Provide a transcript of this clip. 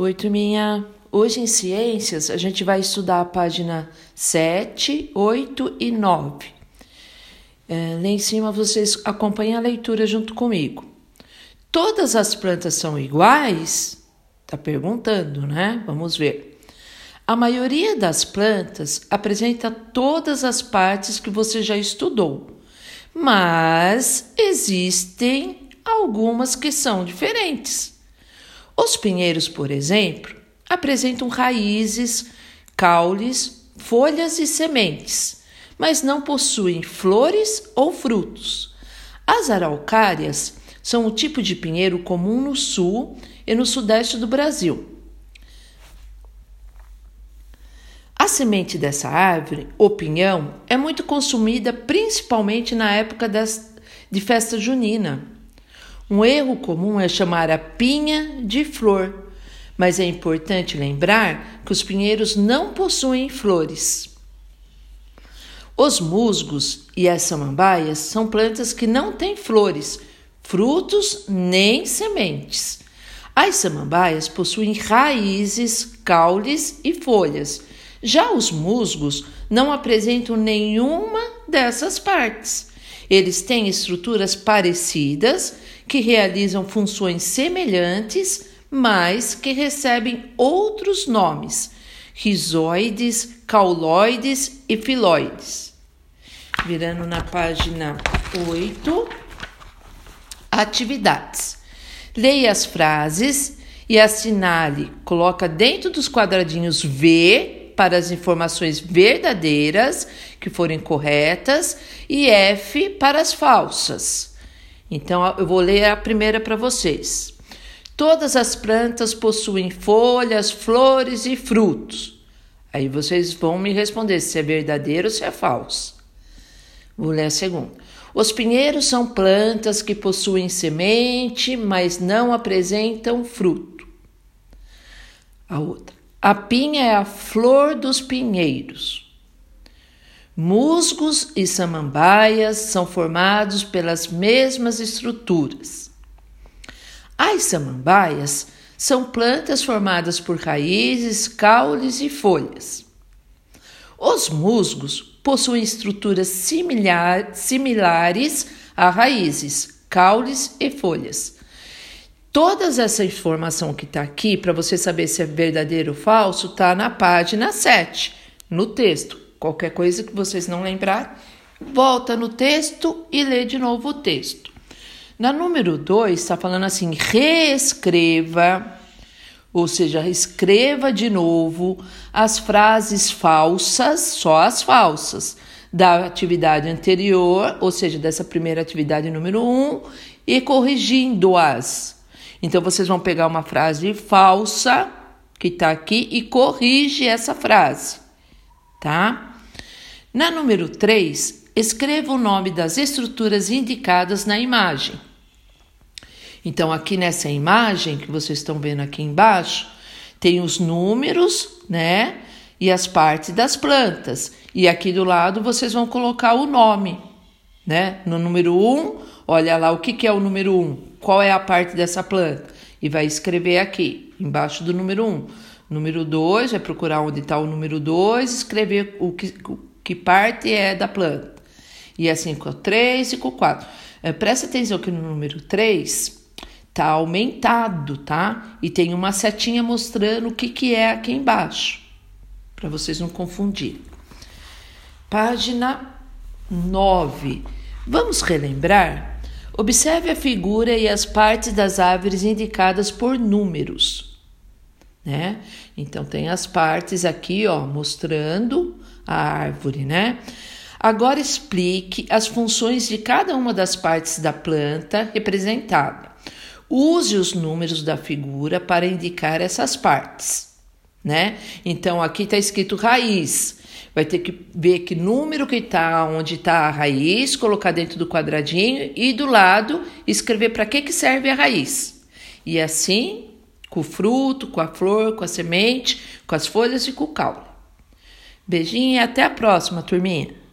Oi, turminha. Hoje em Ciências a gente vai estudar a página 7, 8 e 9. É, lá em cima vocês acompanhem a leitura junto comigo. Todas as plantas são iguais? Tá perguntando, né? Vamos ver. A maioria das plantas apresenta todas as partes que você já estudou, mas existem algumas que são diferentes. Os pinheiros, por exemplo, apresentam raízes, caules, folhas e sementes, mas não possuem flores ou frutos. As araucárias são o tipo de pinheiro comum no sul e no sudeste do Brasil. A semente dessa árvore, o pinhão, é muito consumida principalmente na época das, de festa junina. Um erro comum é chamar a pinha de flor, mas é importante lembrar que os pinheiros não possuem flores. Os musgos e as samambaias são plantas que não têm flores, frutos nem sementes. As samambaias possuem raízes, caules e folhas. Já os musgos não apresentam nenhuma dessas partes. Eles têm estruturas parecidas que realizam funções semelhantes mas que recebem outros nomes: rizoides, cauloides e filoides. Virando na página 8, atividades. Leia as frases e assinale, coloca dentro dos quadradinhos V para as informações verdadeiras que forem corretas e F para as falsas. Então eu vou ler a primeira para vocês. Todas as plantas possuem folhas, flores e frutos. Aí vocês vão me responder se é verdadeiro ou se é falso. Vou ler a segunda. Os pinheiros são plantas que possuem semente, mas não apresentam fruto. A outra. A pinha é a flor dos pinheiros. Musgos e samambaias são formados pelas mesmas estruturas. As samambaias são plantas formadas por raízes, caules e folhas. Os musgos possuem estruturas similar, similares a raízes, caules e folhas. Toda essa informação que está aqui, para você saber se é verdadeiro ou falso, está na página 7, no texto. Qualquer coisa que vocês não lembrar, volta no texto e lê de novo o texto. Na número 2, está falando assim: reescreva, ou seja, escreva de novo as frases falsas, só as falsas, da atividade anterior, ou seja, dessa primeira atividade número 1, um, e corrigindo-as. Então, vocês vão pegar uma frase falsa que está aqui e corrige essa frase, tá? Na número 3, escreva o nome das estruturas indicadas na imagem. Então, aqui nessa imagem que vocês estão vendo aqui embaixo, tem os números, né? E as partes das plantas. E aqui do lado vocês vão colocar o nome, né? No número 1, um, olha lá o que, que é o número 1, um, qual é a parte dessa planta. E vai escrever aqui, embaixo do número 1. Um. Número 2, vai procurar onde está o número 2, escrever o que, que parte é da planta. E assim com o 3 e com o 4. É, presta atenção que no número 3 tá aumentado, tá? E tem uma setinha mostrando o que, que é aqui embaixo, para vocês não confundirem. Página 9. Vamos relembrar? Observe a figura e as partes das árvores indicadas por números, né? Então tem as partes aqui, ó, mostrando a árvore, né? Agora explique as funções de cada uma das partes da planta representada. Use os números da figura para indicar essas partes, né? Então aqui está escrito raiz. Vai ter que ver que número que está, onde está a raiz, colocar dentro do quadradinho e do lado escrever para que, que serve a raiz. E assim, com o fruto, com a flor, com a semente, com as folhas e com o caule. Beijinho e até a próxima, turminha!